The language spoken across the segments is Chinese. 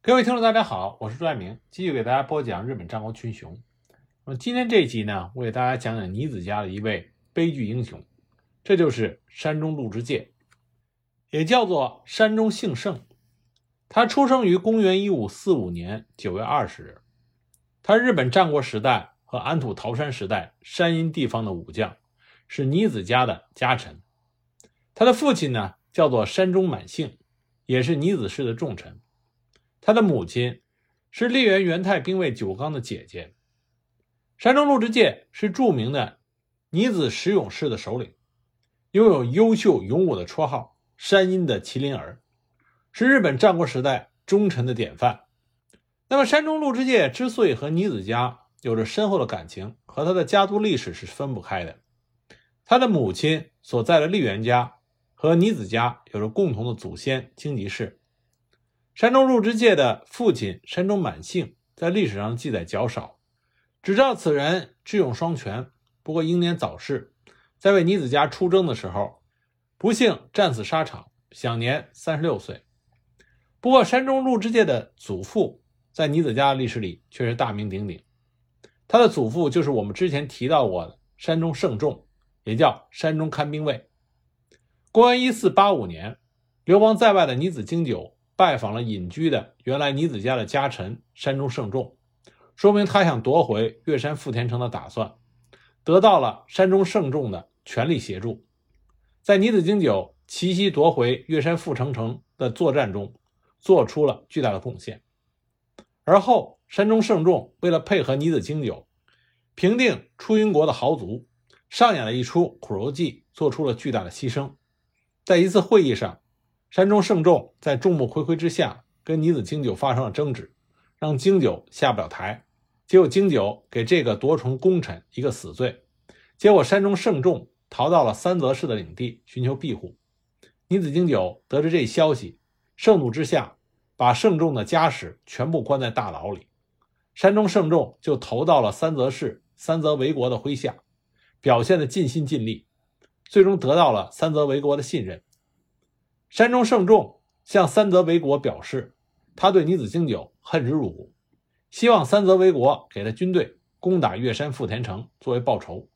各位听众，大家好，我是朱爱明，继续给大家播讲日本战国群雄。那么今天这一集呢，我给大家讲讲尼子家的一位悲剧英雄，这就是山中鹿之介，也叫做山中幸盛。他出生于公元一五四五年九月二十日，他日本战国时代和安土桃山时代山阴地方的武将，是尼子家的家臣。他的父亲呢，叫做山中满幸，也是尼子氏的重臣。他的母亲是立原元太兵卫九纲的姐姐，山中鹿之介是著名的尼子石勇士的首领，拥有优秀勇武的绰号“山阴的麒麟儿”，是日本战国时代忠臣的典范。那么，山中鹿之介之所以和尼子家有着深厚的感情，和他的家族历史是分不开的。他的母亲所在的立原家和尼子家有着共同的祖先荆棘氏。山中鹿之介的父亲山中满幸在历史上记载较少，只知道此人智勇双全，不过英年早逝，在为尼子家出征的时候，不幸战死沙场，享年三十六岁。不过山中鹿之介的祖父在尼子家的历史里却是大名鼎鼎，他的祖父就是我们之前提到过的山中胜重，也叫山中看兵卫。公元一四八五年，流亡在外的尼子经久。拜访了隐居的原来尼子家的家臣山中胜重，说明他想夺回越山富田城的打算，得到了山中胜重的全力协助，在尼子经久奇袭夺回越山富城城的作战中，做出了巨大的贡献。而后，山中胜重为了配合尼子经久，平定出云国的豪族，上演了一出苦肉计，做出了巨大的牺牲。在一次会议上。山中胜重在众目睽睽之下跟尼子经久发生了争执，让经久下不了台。结果经久给这个夺宠功臣一个死罪。结果山中胜重逃到了三泽氏的领地寻求庇护。尼子经久得知这一消息，盛怒之下把胜重的家史全部关在大牢里。山中胜重就投到了三泽氏三泽为国的麾下，表现的尽心尽力，最终得到了三泽为国的信任。山中胜重向三泽为国表示，他对尼子经久恨之入骨，希望三泽为国给他军队攻打越山富田城作为报仇。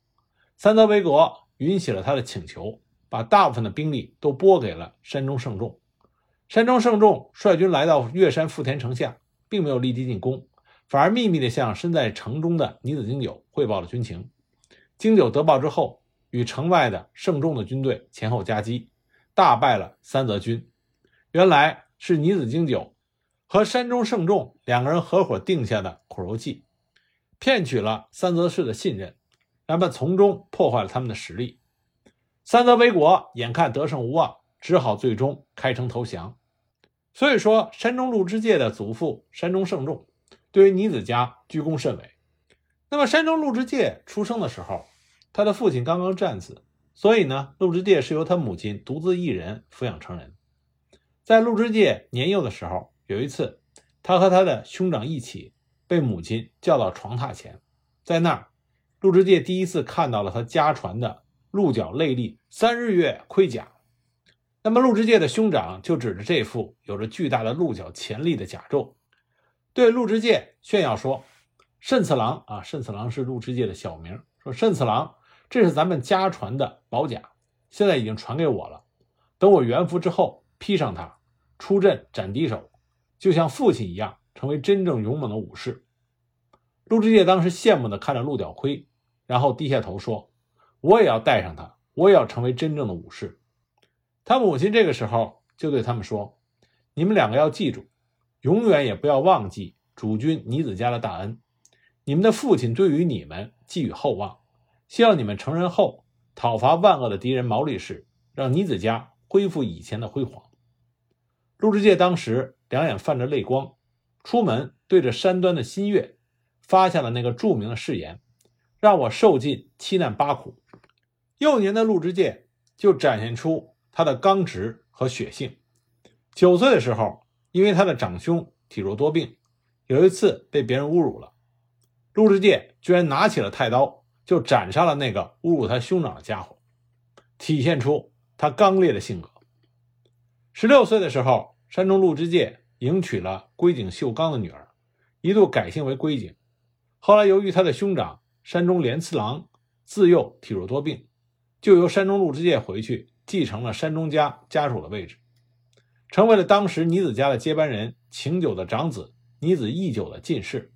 三泽为国允许了他的请求，把大部分的兵力都拨给了山中胜重。山中胜重率军来到越山富田城下，并没有立即进攻，反而秘密地向身在城中的尼子经久汇报了军情。经久得报之后，与城外的胜重的军队前后夹击。大败了三泽军，原来是尼子经久和山中胜重两个人合伙定下的苦肉计，骗取了三泽氏的信任，那么从中破坏了他们的实力。三泽为国眼看得胜无望，只好最终开城投降。所以说，山中鹿之介的祖父山中胜重对于尼子家居功甚伟。那么，山中鹿之介出生的时候，他的父亲刚刚战死。所以呢，陆之介是由他母亲独自一人抚养成人。在陆之介年幼的时候，有一次，他和他的兄长一起被母亲叫到床榻前，在那儿，陆之介第一次看到了他家传的鹿角内力三日月盔甲。那么，陆之介的兄长就指着这副有着巨大的鹿角潜力的甲胄，对陆之介炫耀说：“慎次郎啊，慎次郎是陆之介的小名，说慎次郎。”这是咱们家传的宝甲，现在已经传给我了。等我元服之后，披上它，出阵斩敌手，就像父亲一样，成为真正勇猛的武士。陆之介当时羡慕地看着鹿角盔，然后低下头说：“我也要戴上它，我也要成为真正的武士。”他母亲这个时候就对他们说：“你们两个要记住，永远也不要忘记主君尼子家的大恩。你们的父亲对于你们寄予厚望。”希望你们成人后讨伐万恶的敌人毛利氏，让尼子家恢复以前的辉煌。陆之介当时两眼泛着泪光，出门对着山端的新月发下了那个著名的誓言：“让我受尽七难八苦。”幼年的陆之介就展现出他的刚直和血性。九岁的时候，因为他的长兄体弱多病，有一次被别人侮辱了，陆之介居然拿起了太刀。就斩杀了那个侮辱他兄长的家伙，体现出他刚烈的性格。十六岁的时候，山中鹿之介迎娶了龟井秀刚的女儿，一度改姓为龟井。后来由于他的兄长山中连次郎自幼体弱多病，就由山中陆之介回去继承了山中家家主的位置，成为了当时尼子家的接班人晴久的长子尼子义久的进士。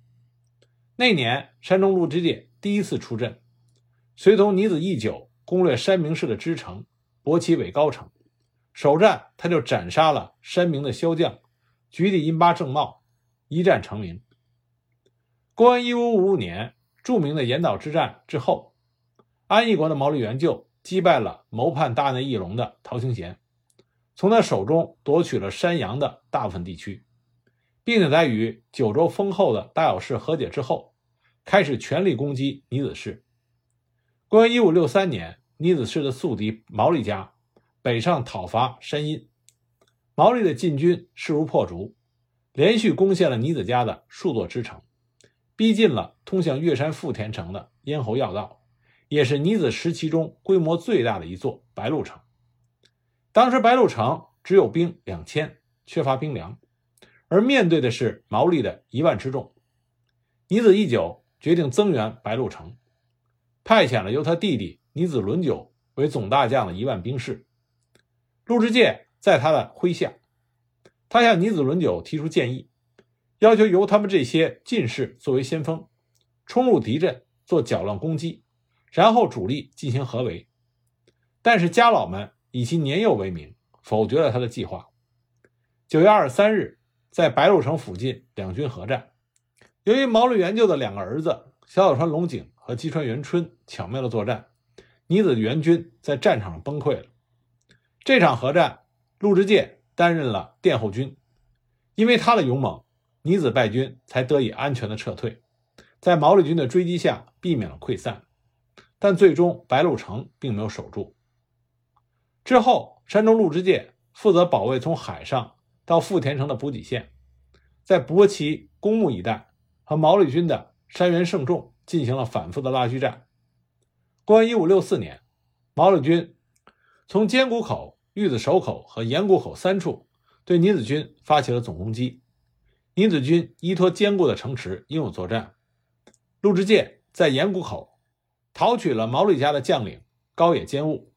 那年，山中陆之介第一次出阵，随同尼子义久攻略山明氏的支城，博起尾高城。首战，他就斩杀了山明的骁将菊地因八正茂，一战成名。公元一五五五年，著名的岩岛之战之后，安义国的毛利元就击败了谋叛大内义隆的陶兴贤，从他手中夺取了山阳的大部分地区，并且在与九州丰厚的大小氏和解之后，开始全力攻击尼子氏。公元一五六三年，尼子氏的宿敌毛利家。北上讨伐山阴，毛利的进军势如破竹，连续攻陷了尼子家的数座支城，逼近了通向越山富田城的咽喉要道，也是尼子时期中规模最大的一座白鹿城。当时白鹿城只有兵两千，缺乏兵粮，而面对的是毛利的一万之众。尼子义久决定增援白鹿城，派遣了由他弟弟尼子伦久为总大将的一万兵士。陆之介在他的麾下，他向尼子伦久提出建议，要求由他们这些进士作为先锋，冲入敌阵做搅乱攻击，然后主力进行合围。但是家老们以其年幼为名，否决了他的计划。九月二十三日，在白鹿城附近两军合战，由于毛利元就的两个儿子小早川龙井和吉川元春巧妙的作战，尼子援军在战场上崩溃了。这场合战，陆之介担任了殿后军，因为他的勇猛，尼子败军才得以安全的撤退，在毛利军的追击下避免了溃散，但最终白鹿城并没有守住。之后，山中陆之介负责保卫从海上到富田城的补给线，在博崎公墓一带和毛利军的山原胜重进行了反复的拉锯战。公元一五六四年，毛利军从尖谷口。玉子守口和岩谷口三处对尼子军发起了总攻击，尼子军依托坚固的城池英勇作战。陆之介在岩谷口讨取了毛利家的将领高野坚务，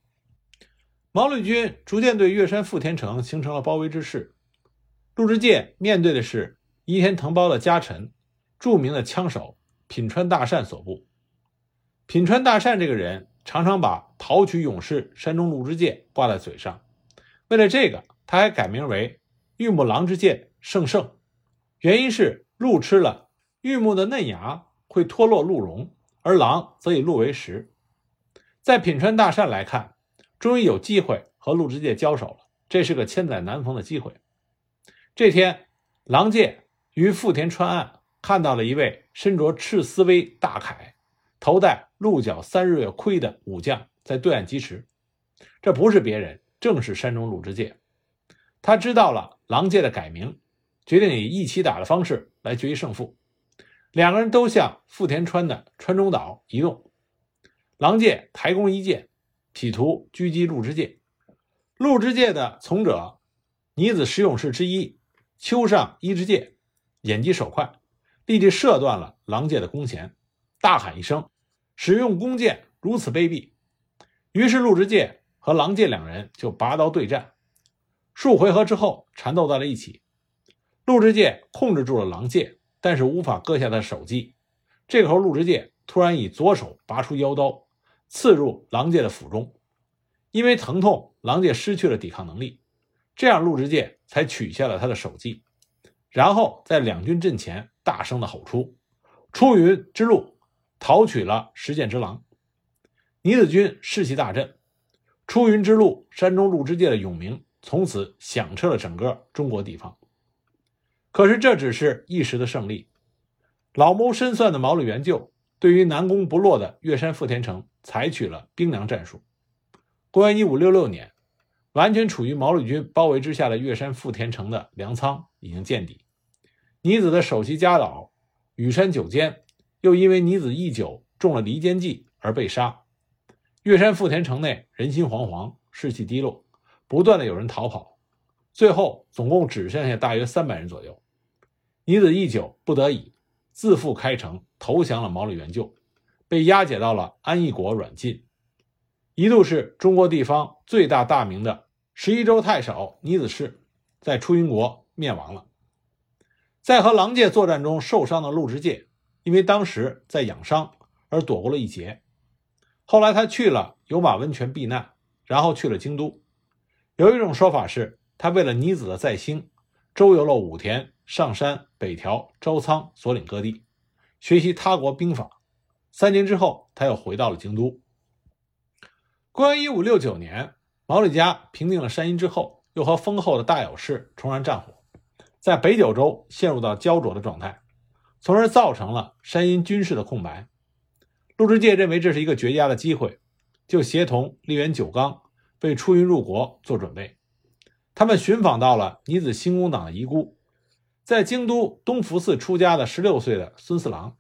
毛利军逐渐对越山富田城形成了包围之势。陆之介面对的是伊田藤包的家臣，著名的枪手品川大善所部。品川大善这个人常常把讨取勇士山中鹿之介挂在嘴上。为了这个，他还改名为玉木狼之介胜胜，原因是鹿吃了玉木的嫩芽会脱落鹿茸，而狼则以鹿为食。在品川大善来看，终于有机会和鹿之介交手了，这是个千载难逢的机会。这天，狼介于富田川岸看到了一位身着赤丝威大铠、头戴鹿角三日月盔的武将在对岸疾驰，这不是别人。正是山中陆之介，他知道了狼界的改名，决定以一起打的方式来决一胜负。两个人都向富田川的川中岛移动。狼界抬弓一箭，企图狙击陆之介。陆之介的从者尼子十勇士之一秋上一之介眼疾手快，立即射断了狼界的弓弦，大喊一声：“使用弓箭如此卑鄙！”于是陆之介。和狼介两人就拔刀对战，数回合之后缠斗在了一起。陆之介控制住了狼介，但是无法割下他的手机。这个时候，陆之介突然以左手拔出腰刀，刺入狼介的腹中。因为疼痛，狼介失去了抵抗能力，这样陆之介才取下了他的手机，然后在两军阵前大声的吼出：“出云之路，讨取了石剑之狼。”尼子军士气大振。出云之路，山中陆之介的勇名从此响彻了整个中国地方。可是这只是一时的胜利。老谋深算的毛利元就对于南攻不落的越山富田城采取了兵粮战术。公元一五六六年，完全处于毛利军包围之下的越山富田城的粮仓已经见底。尼子的首席家老羽山久间又因为尼子义久中了离间计而被杀。越山富田城内人心惶惶，士气低落，不断的有人逃跑。最后总共只剩下大约三百人左右。倪子义久不得已自负开城，投降了毛利援救，被押解到了安义国软禁。一度是中国地方最大大名的十一州太守倪子氏，在出云国灭亡了。在和狼界作战中受伤的陆之介，因为当时在养伤而躲过了一劫。后来他去了有马温泉避难，然后去了京都。有一种说法是，他为了倪子的再兴，周游了武田、上山、北条、朝仓、所领各地，学习他国兵法。三年之后，他又回到了京都。公元一五六九年，毛利家平定了山阴之后，又和丰厚的大友氏重燃战火，在北九州陷入到焦灼的状态，从而造成了山阴军事的空白。陆之介认为这是一个绝佳的机会，就协同立原九纲为出云入国做准备。他们寻访到了尼子兴公党的遗孤，在京都东福寺出家的十六岁的孙四郎，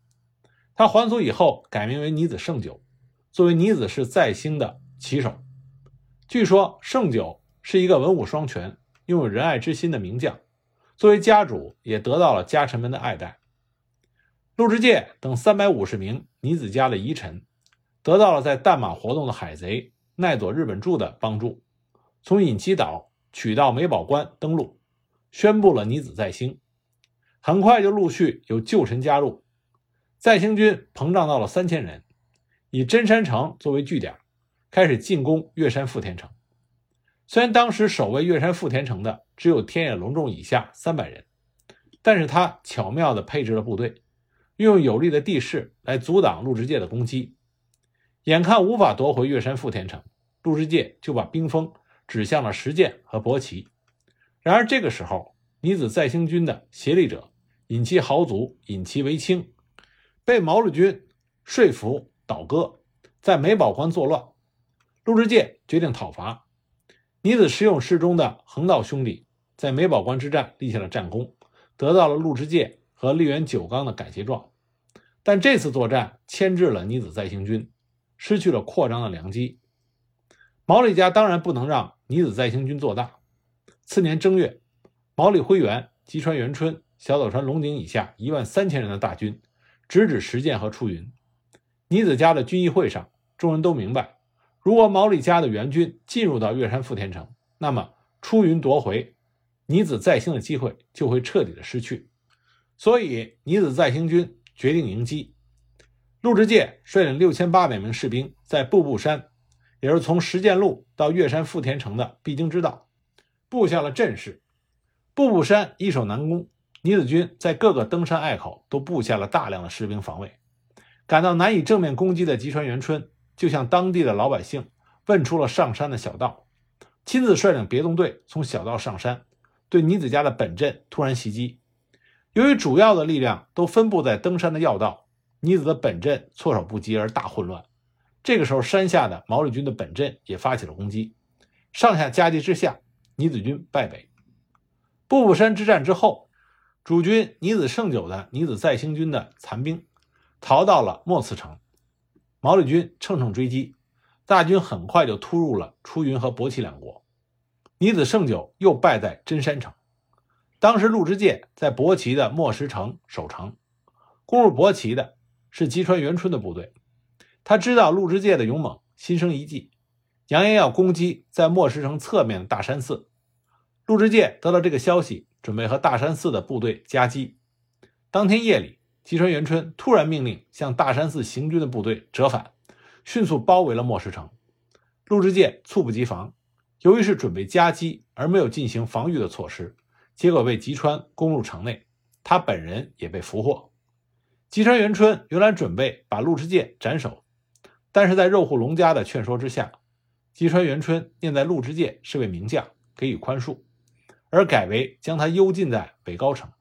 他还俗以后改名为尼子胜久，作为尼子是再兴的。旗手，据说盛九是一个文武双全、拥有仁爱之心的名将，作为家主也得到了家臣们的爱戴。陆之介等三百五十名尼子家的遗臣，得到了在淡马活动的海贼奈佐日本助的帮助，从隐岐岛取到美保关登陆，宣布了尼子在兴。很快就陆续有旧臣加入，在兴军膨胀到了三千人，以真山城作为据点。开始进攻越山富田城。虽然当时守卫越山富田城的只有天野隆重以下三百人，但是他巧妙地配置了部队，运用有利的地势来阻挡陆之介的攻击。眼看无法夺回越山富田城，陆之介就把兵锋指向了石见和伯奇。然而这个时候，尼子再兴军的协力者引其豪族引其为清，被毛利军说服倒戈，在美保关作乱。陆之介决定讨伐，尼子实用师中的横道兄弟在美保关之战立下了战功，得到了陆之介和立原九纲的感谢状。但这次作战牵制了尼子再兴军，失去了扩张的良机。毛利家当然不能让尼子再兴军做大。次年正月，毛利辉元、吉川元春、小岛川龙井以下一万三千人的大军直指石见和出云。尼子家的军议会上，众人都明白。如果毛利家的援军进入到越山富田城，那么出云夺回尼子再兴的机会就会彻底的失去。所以，尼子再兴军决定迎击。陆之介率领六千八百名士兵，在步步山，也是从石见路到越山富田城的必经之道，布下了阵势。步步山易守难攻，尼子军在各个登山隘口都布下了大量的士兵防卫。感到难以正面攻击的吉川元春。就向当地的老百姓问出了上山的小道，亲自率领别动队从小道上山，对尼子家的本阵突然袭击。由于主要的力量都分布在登山的要道，尼子的本阵措手不及而大混乱。这个时候，山下的毛利军的本阵也发起了攻击，上下夹击之下，尼子军败北。步步山之战之后，主军尼子胜久的尼子再兴军的残兵逃到了莫次城。毛利军乘胜追击，大军很快就突入了出云和博齐两国。尼子胜久又败在真山城。当时陆之介在博齐的莫石城守城，攻入博齐的是吉川元春的部队。他知道陆之介的勇猛，心生一计，扬言要攻击在莫石城侧面的大山寺。陆之介得到这个消息，准备和大山寺的部队夹击。当天夜里。吉川元春突然命令向大山寺行军的部队折返，迅速包围了莫石城。陆之介猝不及防，由于是准备夹击而没有进行防御的措施，结果被吉川攻入城内，他本人也被俘获。吉川元春原来准备把陆之介斩首，但是在肉户隆家的劝说之下，吉川元春念在陆之介是位名将，给予宽恕，而改为将他幽禁在北高城。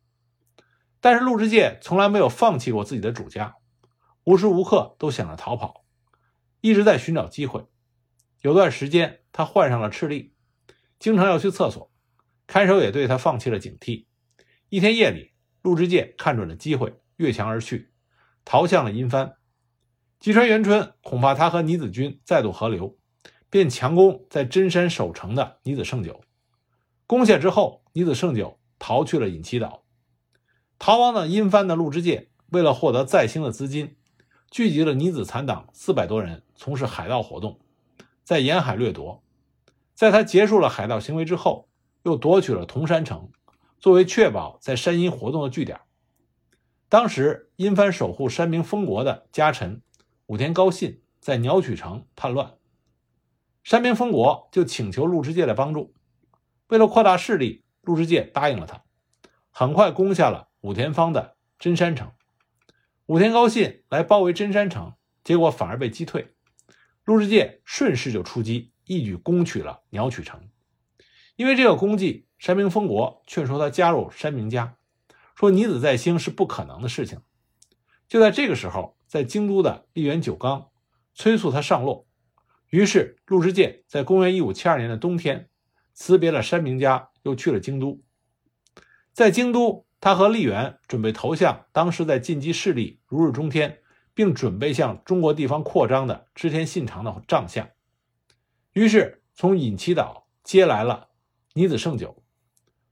但是陆之介从来没有放弃过自己的主家，无时无刻都想着逃跑，一直在寻找机会。有段时间，他患上了赤痢，经常要去厕所，看守也对他放弃了警惕。一天夜里，陆之介看准了机会，越墙而去，逃向了阴帆。吉川元春恐怕他和尼子军再度合流，便强攻在真山守城的尼子胜久。攻下之后，尼子胜久逃去了隐岐岛。逃亡的殷藩的陆之介为了获得再兴的资金，聚集了尼子残党四百多人，从事海盗活动，在沿海掠夺。在他结束了海盗行为之后，又夺取了铜山城，作为确保在山阴活动的据点。当时，殷藩守护山明封国的家臣武田高信在鸟取城叛乱，山明封国就请求陆之介的帮助。为了扩大势力，陆之介答应了他，很快攻下了武田方的真山城。武田高信来包围真山城，结果反而被击退。陆之介顺势就出击，一举攻取了鸟取城。因为这个功绩，山明丰国劝说他加入山明家，说女子再兴是不可能的事情。就在这个时候，在京都的立原久刚催促他上洛，于是陆之介在公元一五七二年的冬天。辞别了山明家，又去了京都。在京都，他和丽媛准备投向当时在晋冀势力如日中天，并准备向中国地方扩张的织田信长的帐下。于是，从隐岐岛接来了尼子胜久，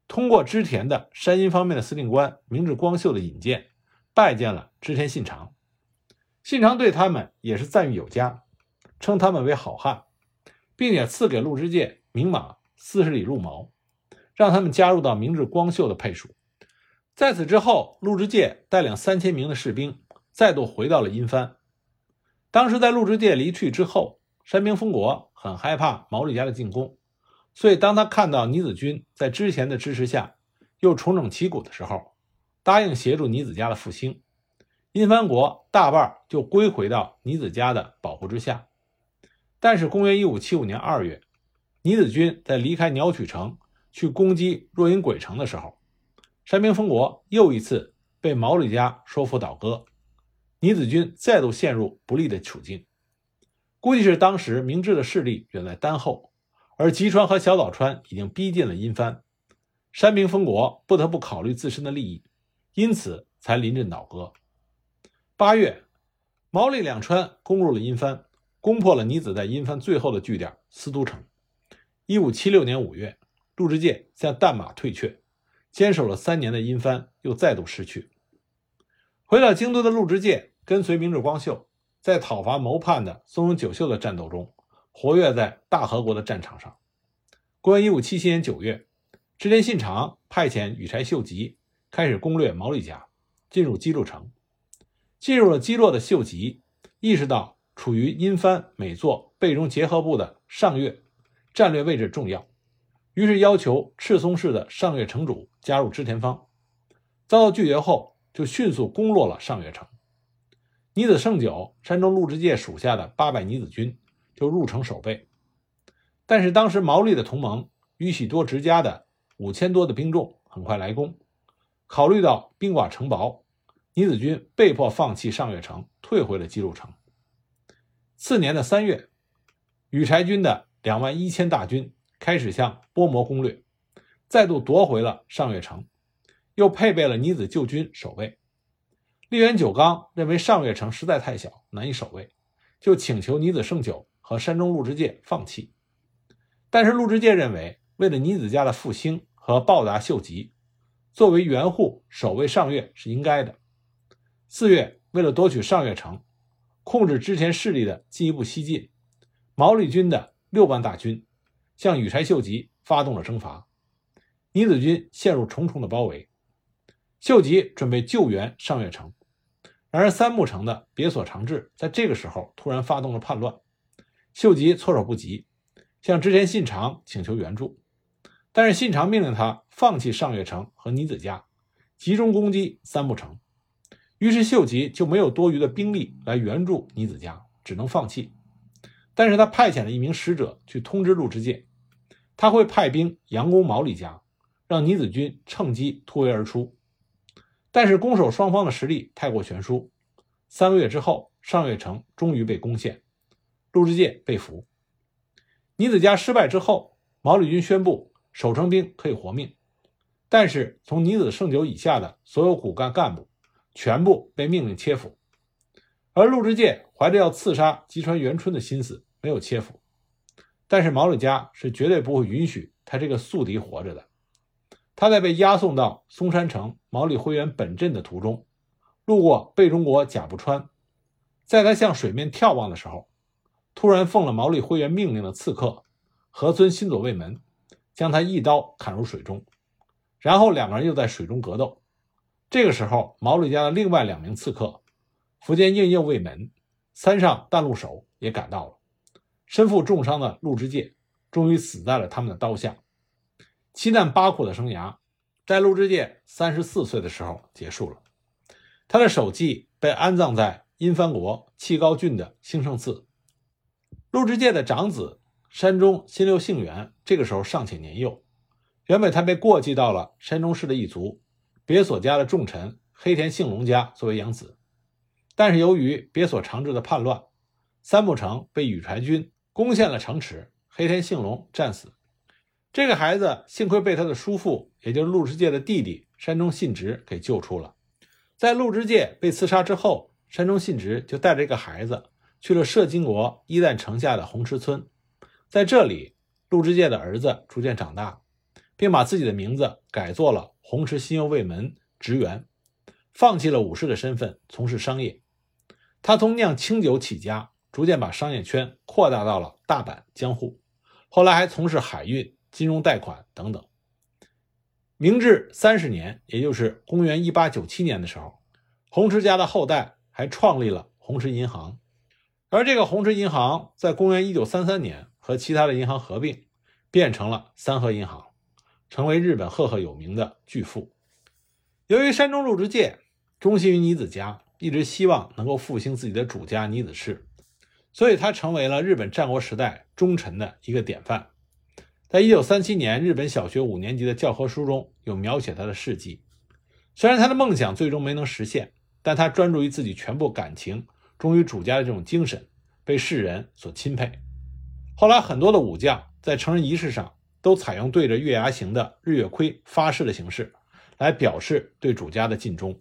通过织田的山阴方面的司令官明智光秀的引荐，拜见了织田信长。信长对他们也是赞誉有加，称他们为好汉，并且赐给陆之介名马。四十里路毛，让他们加入到明治光秀的配属。在此之后，陆之介带领三千名的士兵再度回到了阴藩。当时在陆之介离去之后，山明丰国很害怕毛利家的进攻，所以当他看到尼子军在之前的支持下又重整旗鼓的时候，答应协助尼子家的复兴。阴藩国大半就归回到尼子家的保护之下。但是公元一五七五年二月。尼子军在离开鸟取城去攻击若阴鬼城的时候，山明丰国又一次被毛利家说服倒戈，尼子军再度陷入不利的处境。估计是当时明智的势力远在丹后，而吉川和小岛川已经逼近了阴藩，山明丰国不得不考虑自身的利益，因此才临阵倒戈。八月，毛利两川攻入了阴藩，攻破了尼子在阴藩最后的据点司都城。一五七六年五月，陆之介向淡马退却，坚守了三年的阴藩又再度失去。回到京都的陆之介跟随明智光秀，在讨伐谋叛的松永久秀的战斗中，活跃在大和国的战场上。公元一五七七年九月，织田信长派遣羽柴秀吉开始攻略毛利家，进入基洛城。进入了基洛的秀吉意识到处于阴藩美作备中结合部的上越。战略位置重要，于是要求赤松市的上越城主加入织田方，遭到拒绝后，就迅速攻落了上越城。尼子胜久山中陆之介属下的八百尼子军就入城守备，但是当时毛利的同盟宇喜多直家的五千多的兵众很快来攻，考虑到兵寡城薄，尼子军被迫放弃上越城，退回了基路城。次年的三月，羽柴军的。两万一千大军开始向波摩攻略，再度夺回了上月城，又配备了尼子旧军守卫。立原久刚认为上月城实在太小，难以守卫，就请求尼子胜久和山中陆之介放弃。但是陆之介认为，为了尼子家的复兴和报答秀吉，作为援护守卫上月是应该的。四月，为了夺取上月城，控制之前势力的进一步西进，毛利军的。六万大军向羽柴秀吉发动了征伐，尼子军陷入重重的包围。秀吉准备救援上月城，然而三木城的别所长治在这个时候突然发动了叛乱，秀吉措手不及，向织田信长请求援助，但是信长命令他放弃上月城和尼子家，集中攻击三木城。于是秀吉就没有多余的兵力来援助尼子家，只能放弃。但是他派遣了一名使者去通知陆之介，他会派兵佯攻毛利家，让尼子军趁机突围而出。但是攻守双方的实力太过悬殊，三个月之后，上月城终于被攻陷，陆之介被俘。尼子家失败之后，毛利军宣布守城兵可以活命，但是从尼子胜久以下的所有骨干干部全部被命令切腹，而陆之介怀着要刺杀吉川元春的心思。没有切腹，但是毛利家是绝对不会允许他这个宿敌活着的。他在被押送到松山城毛利辉元本镇的途中，路过贝中国甲部川，在他向水面眺望的时候，突然奉了毛利辉元命令的刺客河村新佐卫门将他一刀砍入水中，然后两个人又在水中格斗。这个时候，毛利家的另外两名刺客福建应右卫门、三上淡路守也赶到了。身负重伤的陆之介终于死在了他们的刀下。七难八苦的生涯，在陆之介三十四岁的时候结束了。他的首级被安葬在因幡国戚高郡的兴盛寺。陆之介的长子山中新六幸元这个时候尚且年幼，原本他被过继到了山中氏的一族别所家的重臣黑田幸隆家作为养子，但是由于别所长治的叛乱，三木城被羽柴军攻陷了城池，黑田幸隆战死。这个孩子幸亏被他的叔父，也就是陆之介的弟弟山中信直给救出了。在陆之介被刺杀之后，山中信直就带着这个孩子去了摄津国伊旦城下的红池村，在这里，陆之介的儿子逐渐长大，并把自己的名字改做了红池新右卫门职员，放弃了武士的身份，从事商业。他从酿清酒起家，逐渐把商业圈扩大到了大阪、江户，后来还从事海运。金融贷款等等。明治三十年，也就是公元一八九七年的时候，红池家的后代还创立了红池银行，而这个红池银行在公元一九三三年和其他的银行合并，变成了三和银行，成为日本赫赫有名的巨富。由于山中陆之介忠心于尼子家，一直希望能够复兴自己的主家尼子氏，所以他成为了日本战国时代忠臣的一个典范。在一九三七年日本小学五年级的教科书中有描写他的事迹。虽然他的梦想最终没能实现，但他专注于自己全部感情，忠于主家的这种精神，被世人所钦佩。后来，很多的武将在成人仪式上都采用对着月牙形的日月盔发誓的形式，来表示对主家的尽忠。